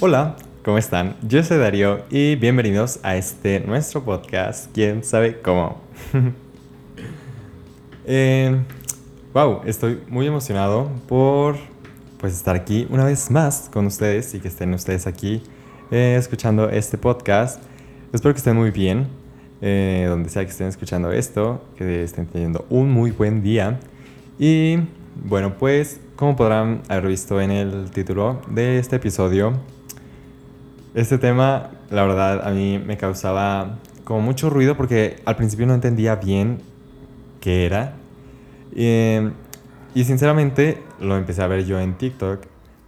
Hola, ¿cómo están? Yo soy Darío y bienvenidos a este nuestro podcast, ¿Quién sabe cómo? eh, wow, estoy muy emocionado por pues estar aquí una vez más con ustedes y que estén ustedes aquí eh, escuchando este podcast. Espero que estén muy bien, eh, donde sea que estén escuchando esto, que estén teniendo un muy buen día. Y bueno, pues como podrán haber visto en el título de este episodio, este tema, la verdad, a mí me causaba como mucho ruido porque al principio no entendía bien qué era. Em, y sinceramente lo empecé a ver yo en TikTok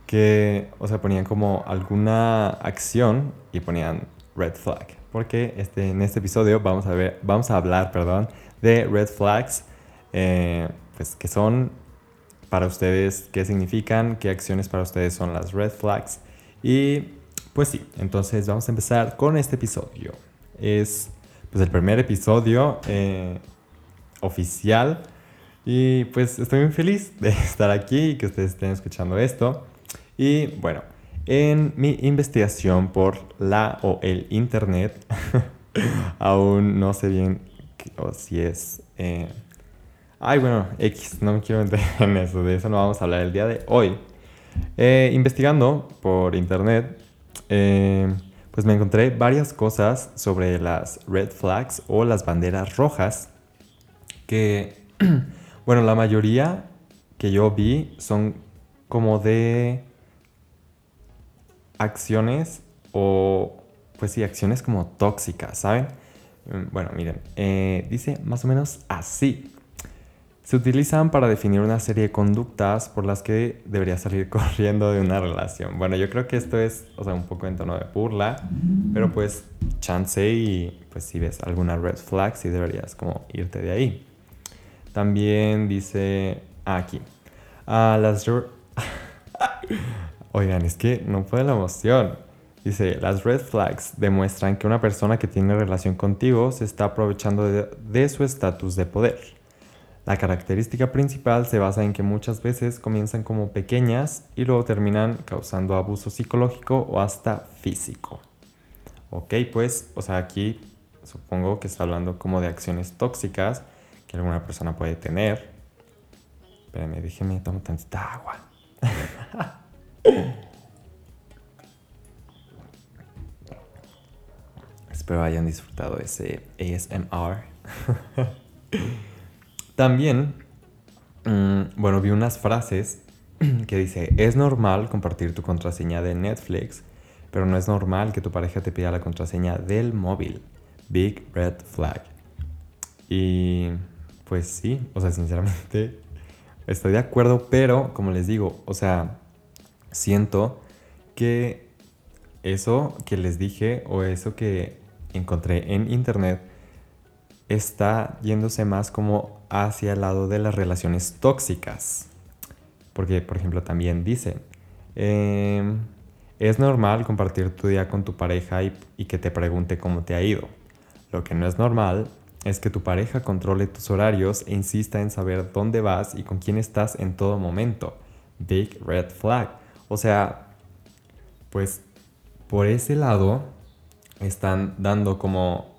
que, o sea, ponían como alguna acción y ponían red flag. Porque este, en este episodio vamos a, ver, vamos a hablar perdón, de red flags, eh, pues que son para ustedes, qué significan, qué acciones para ustedes son las red flags. Y pues sí, entonces vamos a empezar con este episodio. Es pues el primer episodio eh, oficial y pues estoy muy feliz de estar aquí y que ustedes estén escuchando esto. Y bueno, en mi investigación por la o el internet, aún no sé bien o si es... Eh, ay, bueno, X, no me quiero meter en eso, de eso no vamos a hablar el día de hoy. Eh, investigando por internet, eh, pues me encontré varias cosas sobre las red flags o las banderas rojas que, bueno, la mayoría que yo vi son como de acciones o, pues sí, acciones como tóxicas, ¿saben? Mm, bueno, miren, eh, dice más o menos así. Se utilizan para definir una serie de conductas por las que debería salir corriendo de una relación. Bueno, yo creo que esto es, o sea, un poco en tono de burla, pero pues chance y pues si ves alguna red flag, sí deberías como irte de ahí. También dice aquí, a las... Oigan, es que no puede la emoción. Dice, las red flags demuestran que una persona que tiene relación contigo se está aprovechando de, de su estatus de poder. La característica principal se basa en que muchas veces comienzan como pequeñas y luego terminan causando abuso psicológico o hasta físico. Ok, pues, o sea, aquí supongo que está hablando como de acciones tóxicas que alguna persona puede tener. Espérenme, déjenme tomar tantita agua. Espero hayan disfrutado ese ASMR. También, mm, bueno, vi unas frases que dice, es normal compartir tu contraseña de Netflix, pero no es normal que tu pareja te pida la contraseña del móvil. Big red flag. Y pues sí, o sea, sinceramente estoy de acuerdo, pero como les digo, o sea, siento que eso que les dije o eso que encontré en internet está yéndose más como hacia el lado de las relaciones tóxicas. Porque, por ejemplo, también dice, em, es normal compartir tu día con tu pareja y, y que te pregunte cómo te ha ido. Lo que no es normal es que tu pareja controle tus horarios e insista en saber dónde vas y con quién estás en todo momento. Big red flag. O sea, pues por ese lado están dando como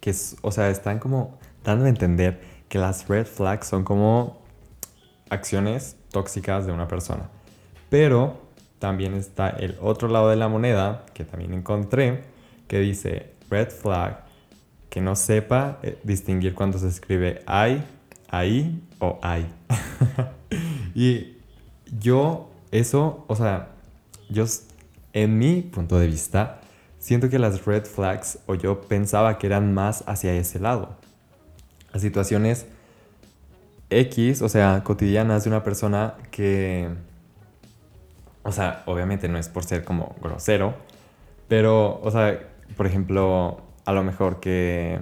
que, o sea, están como dando a entender que las red flags son como acciones tóxicas de una persona. Pero también está el otro lado de la moneda, que también encontré, que dice red flag, que no sepa eh, distinguir cuando se escribe I, ahí o I. y yo, eso, o sea, yo, en mi punto de vista, siento que las red flags, o yo pensaba que eran más hacia ese lado. Las situaciones X, o sea, cotidianas de una persona que, o sea, obviamente no es por ser como grosero, pero, o sea, por ejemplo, a lo mejor que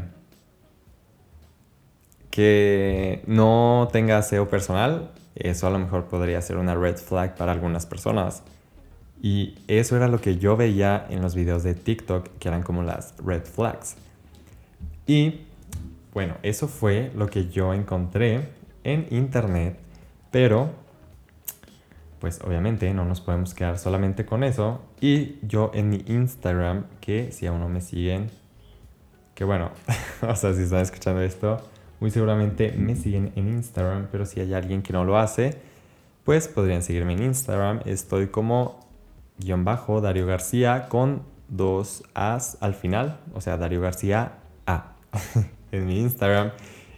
que no tenga aseo personal, eso a lo mejor podría ser una red flag para algunas personas. Y eso era lo que yo veía en los videos de TikTok, que eran como las red flags. Y bueno, eso fue lo que yo encontré en internet, pero pues obviamente no nos podemos quedar solamente con eso. Y yo en mi Instagram, que si aún no me siguen, que bueno, o sea, si están escuchando esto, muy seguramente me siguen en Instagram, pero si hay alguien que no lo hace, pues podrían seguirme en Instagram. Estoy como guion bajo Dario García con dos A's al final, o sea, Dario García A en mi Instagram.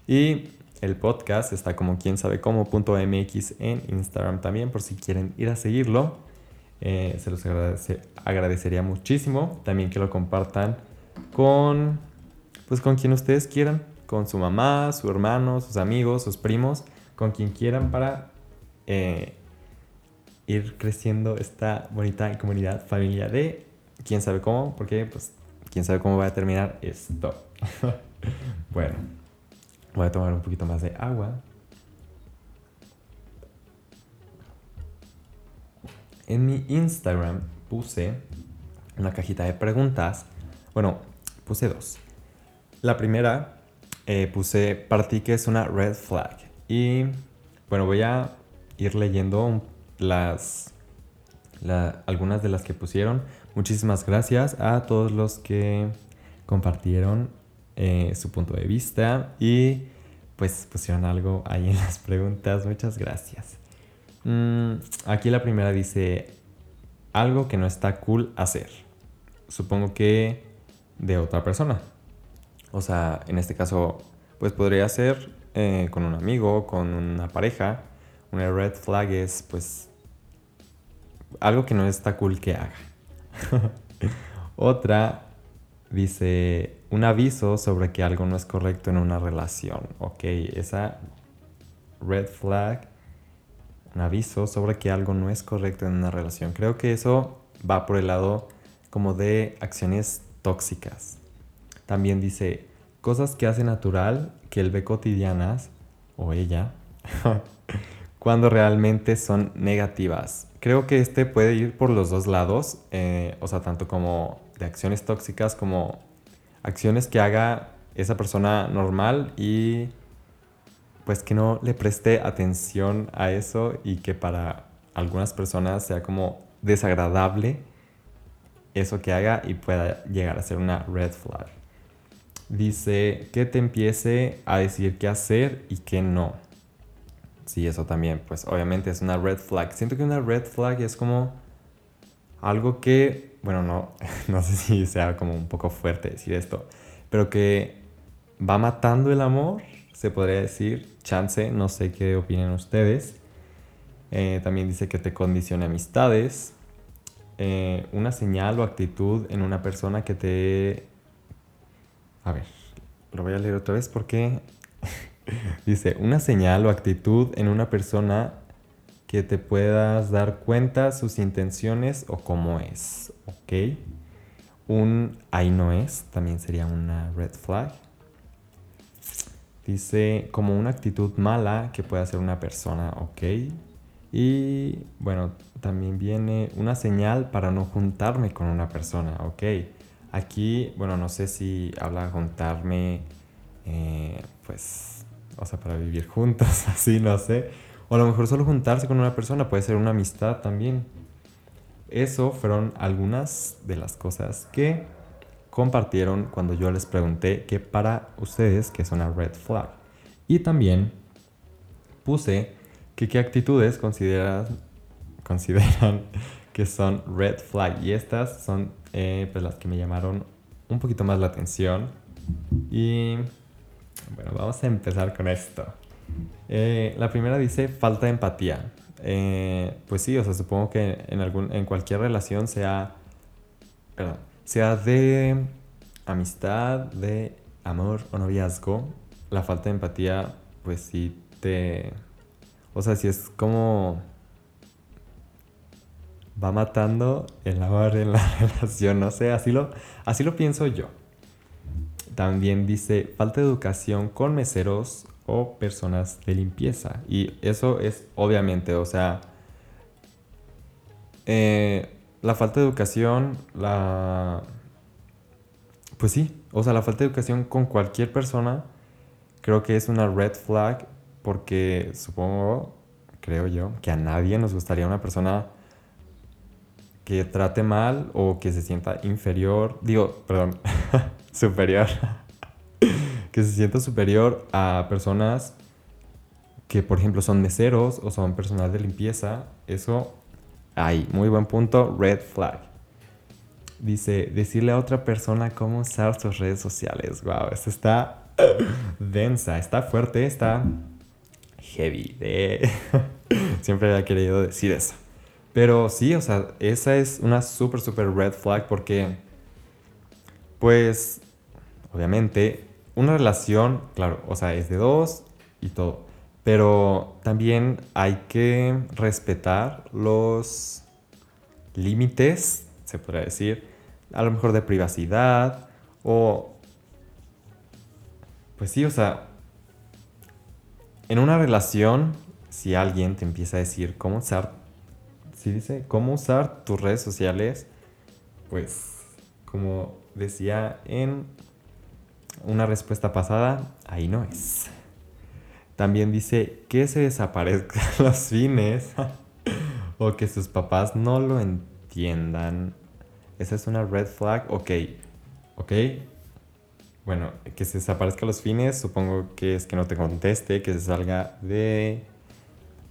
Y el podcast está como quién sabe cómo.mx en Instagram también, por si quieren ir a seguirlo. Eh, se los agradecería muchísimo. También que lo compartan con, pues con quien ustedes quieran, con su mamá, su hermano, sus amigos, sus primos, con quien quieran para eh, ir creciendo esta bonita comunidad, familia de quién sabe cómo, porque pues quién sabe cómo va a terminar esto. bueno. Voy a tomar un poquito más de agua. En mi Instagram puse una cajita de preguntas. Bueno, puse dos. La primera eh, puse para ti que es una red flag. Y bueno, voy a ir leyendo las, algunas de las que pusieron. Muchísimas gracias a todos los que compartieron eh, su punto de vista y pues pusieron algo ahí en las preguntas. Muchas gracias. Mm, aquí la primera dice algo que no está cool hacer. Supongo que de otra persona. O sea, en este caso, pues podría ser eh, con un amigo, con una pareja. Una red flag es pues algo que no está cool que haga. Otra Dice, un aviso sobre que algo no es correcto en una relación. Ok, esa red flag, un aviso sobre que algo no es correcto en una relación. Creo que eso va por el lado como de acciones tóxicas. También dice, cosas que hace natural, que él ve cotidianas, o ella, cuando realmente son negativas. Creo que este puede ir por los dos lados, eh, o sea, tanto como de acciones tóxicas como acciones que haga esa persona normal y pues que no le preste atención a eso y que para algunas personas sea como desagradable eso que haga y pueda llegar a ser una red flag. Dice que te empiece a decir qué hacer y qué no. Sí, eso también, pues obviamente es una red flag. Siento que una red flag es como algo que, bueno, no, no sé si sea como un poco fuerte decir esto, pero que va matando el amor, se podría decir, chance, no sé qué opinan ustedes. Eh, también dice que te condicione amistades, eh, una señal o actitud en una persona que te... A ver, lo voy a leer otra vez porque dice, una señal o actitud en una persona que te puedas dar cuenta sus intenciones o cómo es, ¿ok? Un ahí no es también sería una red flag. Dice como una actitud mala que puede hacer una persona, ¿ok? Y bueno, también viene una señal para no juntarme con una persona, ¿ok? Aquí, bueno, no sé si habla juntarme, eh, pues, o sea, para vivir juntos, así, no sé o a lo mejor solo juntarse con una persona puede ser una amistad también. Eso fueron algunas de las cosas que compartieron cuando yo les pregunté que para ustedes que es una red flag. Y también puse que qué actitudes consideran, consideran que son red flag. Y estas son eh, pues las que me llamaron un poquito más la atención. Y bueno, vamos a empezar con esto. Eh, la primera dice falta de empatía. Eh, pues sí, o sea, supongo que en, algún, en cualquier relación sea, sea de amistad, de amor o noviazgo, la falta de empatía, pues sí te... O sea, si es como... Va matando el amor en la relación, no sé, así lo, así lo pienso yo. También dice falta de educación con meseros o personas de limpieza. Y eso es obviamente, o sea, eh, la falta de educación, la... Pues sí, O sea, la falta de educación con cualquier persona creo que es una red flag porque supongo, creo yo, que a nadie nos gustaría una persona que trate mal o que se sienta inferior, digo, perdón, superior, que se sienta superior a personas que, por ejemplo, son meseros o son personal de limpieza. Eso, ahí, muy buen punto, red flag. Dice, decirle a otra persona cómo usar sus redes sociales. Wow, esto está densa, está fuerte, está heavy. De... Siempre había querido decir eso. Pero sí, o sea, esa es una súper, súper red flag porque, pues, obviamente, una relación, claro, o sea, es de dos y todo. Pero también hay que respetar los límites se podría decir, a lo mejor de privacidad o... Pues sí, o sea, en una relación, si alguien te empieza a decir cómo usar, dice cómo usar tus redes sociales, pues como decía en una respuesta pasada, ahí no es. También dice que se desaparezcan los fines o que sus papás no lo entiendan esa es una red flag. Ok. Ok. Bueno, que se desaparezca los fines, supongo que es que no te conteste, que se salga de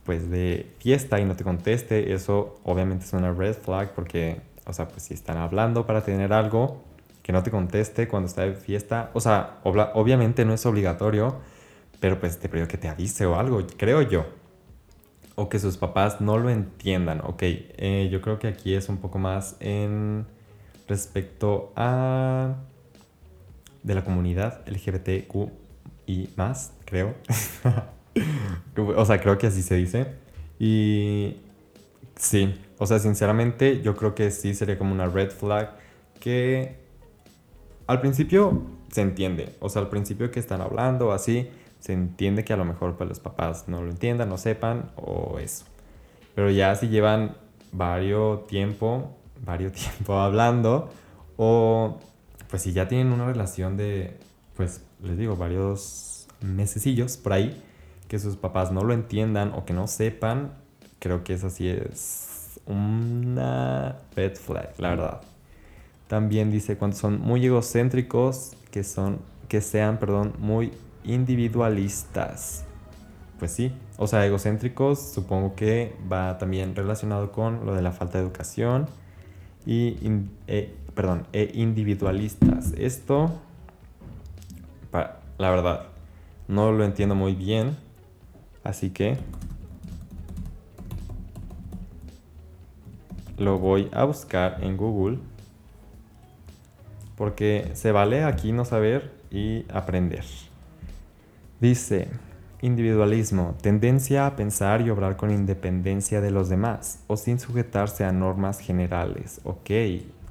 pues de fiesta y no te conteste, eso obviamente es una red flag porque, o sea, pues si están hablando para tener algo, que no te conteste cuando está de fiesta, o sea, obviamente no es obligatorio, pero pues te pido que te avise o algo, creo yo o que sus papás no lo entiendan. Ok, eh, yo creo que aquí es un poco más en respecto a de la comunidad LGBTQ y más, creo. o sea, creo que así se dice. Y sí, o sea, sinceramente yo creo que sí sería como una red flag que al principio se entiende. O sea, al principio que están hablando así, se entiende que a lo mejor pues, los papás no lo entiendan, no sepan o eso. Pero ya si llevan varios tiempo varios tiempo hablando o pues si ya tienen una relación de, pues les digo, varios mesecillos por ahí, que sus papás no lo entiendan o que no sepan, creo que eso sí es una red flag, la verdad. También dice cuando son muy egocéntricos, que son que sean, perdón, muy individualistas. Pues sí, o sea, egocéntricos supongo que va también relacionado con lo de la falta de educación y eh, perdón, e individualistas. Esto, la verdad, no lo entiendo muy bien, así que lo voy a buscar en Google porque se vale aquí no saber y aprender. Dice, Individualismo, tendencia a pensar y obrar con independencia de los demás o sin sujetarse a normas generales. Ok,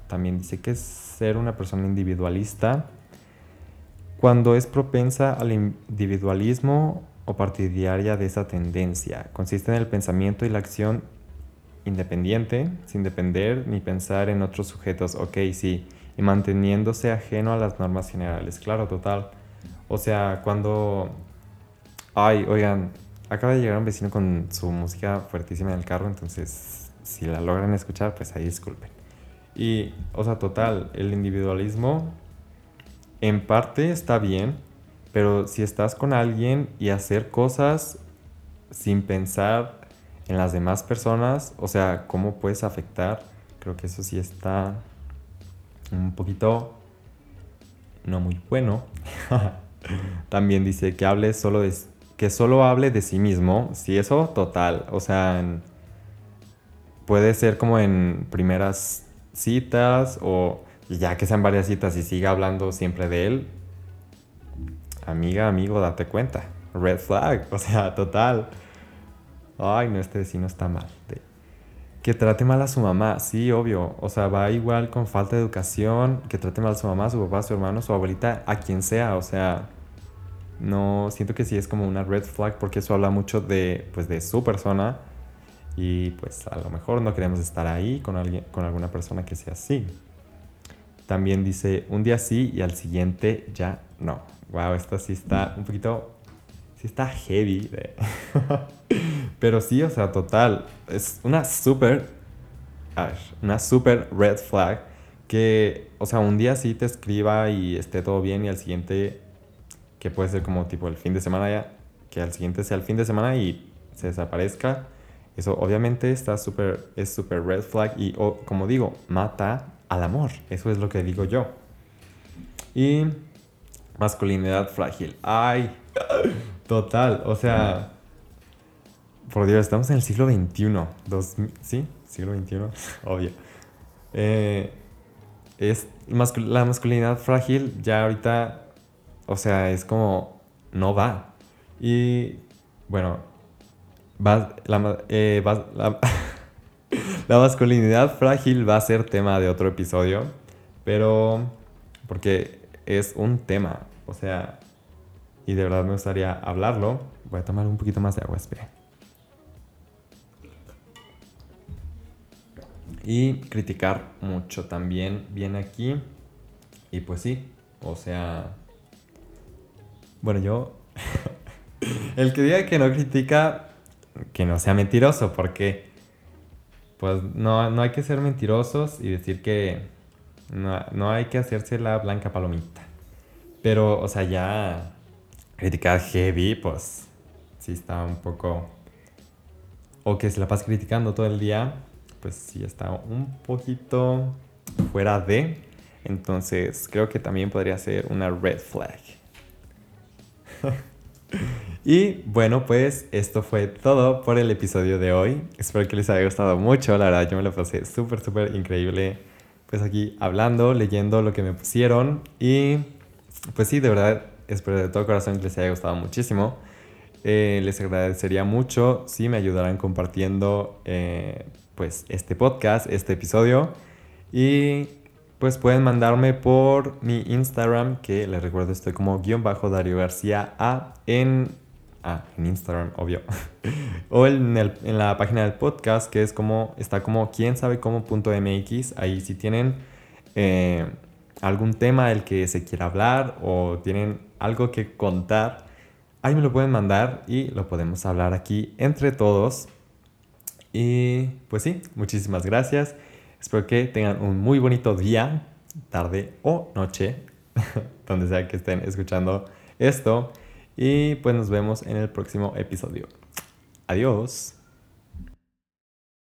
también dice que ser una persona individualista cuando es propensa al individualismo o partidaria de esa tendencia. Consiste en el pensamiento y la acción independiente, sin depender ni pensar en otros sujetos. Ok, sí, y manteniéndose ajeno a las normas generales. Claro, total. O sea, cuando Ay, oigan, acaba de llegar un vecino con su música fuertísima en el carro, entonces si la logran escuchar, pues ahí disculpen. Y, o sea, total, el individualismo en parte está bien, pero si estás con alguien y hacer cosas sin pensar en las demás personas, o sea, cómo puedes afectar, creo que eso sí está un poquito no muy bueno. También dice que hables solo de que solo hable de sí mismo, sí, eso total. O sea, puede ser como en primeras citas o ya que sean varias citas y siga hablando siempre de él. Amiga, amigo, date cuenta. Red flag, o sea, total. Ay, no, este vecino está mal. Que trate mal a su mamá, sí, obvio. O sea, va igual con falta de educación, que trate mal a su mamá, a su papá, su hermano, su abuelita, a quien sea. O sea, no siento que sí es como una red flag porque eso habla mucho de pues de su persona y pues a lo mejor no queremos estar ahí con alguien con alguna persona que sea así También dice un día sí y al siguiente ya no. Wow, esta sí está un poquito. Sí está heavy. Pero sí, o sea, total. Es una súper. Una súper red flag. Que, o sea, un día sí te escriba y esté todo bien y al siguiente. Que puede ser como tipo el fin de semana ya. Que al siguiente sea el fin de semana y se desaparezca. Eso obviamente está súper. Es súper red flag y, como digo, mata al amor. Eso es lo que digo yo. Y masculinidad frágil. Ay, total. O sea, por Dios, estamos en el siglo XXI. ¿Sí? Siglo XXI, obvio. Eh, es la masculinidad frágil ya ahorita, o sea, es como, no va. Y bueno, va, la, eh, La masculinidad frágil va a ser tema de otro episodio, pero porque es un tema, o sea, y de verdad me gustaría hablarlo. Voy a tomar un poquito más de agua, espere. Y criticar mucho también viene aquí. Y pues sí, o sea, bueno, yo, el que diga que no critica, que no sea mentiroso, porque pues no, no hay que ser mentirosos y decir que no, hay que hacerse la blanca palomita. Pero, o sea, ya criticar heavy, pues sí está un poco... O que se la pasa criticando todo el día, pues sí está un poquito fuera de. Entonces creo que también podría ser una red flag. Y bueno, pues esto fue todo por el episodio de hoy. Espero que les haya gustado mucho. La verdad, yo me lo pasé súper, súper increíble. Pues aquí hablando, leyendo lo que me pusieron. Y pues sí, de verdad, espero de todo corazón que les haya gustado muchísimo. Eh, les agradecería mucho si me ayudaran compartiendo eh, pues este podcast, este episodio. Y pues pueden mandarme por mi Instagram, que les recuerdo estoy como guion bajo Dario García A en Ah, en Instagram, obvio. o en, en, la página del podcast, que es como, está como quién sabe cómo.mx. Ahí si tienen eh, algún tema del que se quiera hablar o tienen algo que contar, ahí me lo pueden mandar y lo podemos hablar aquí entre todos. Y pues sí, muchísimas gracias. Espero que tengan un muy bonito día, tarde o noche, donde sea que estén escuchando esto. Y pues nos vemos en el próximo episodio. Adiós.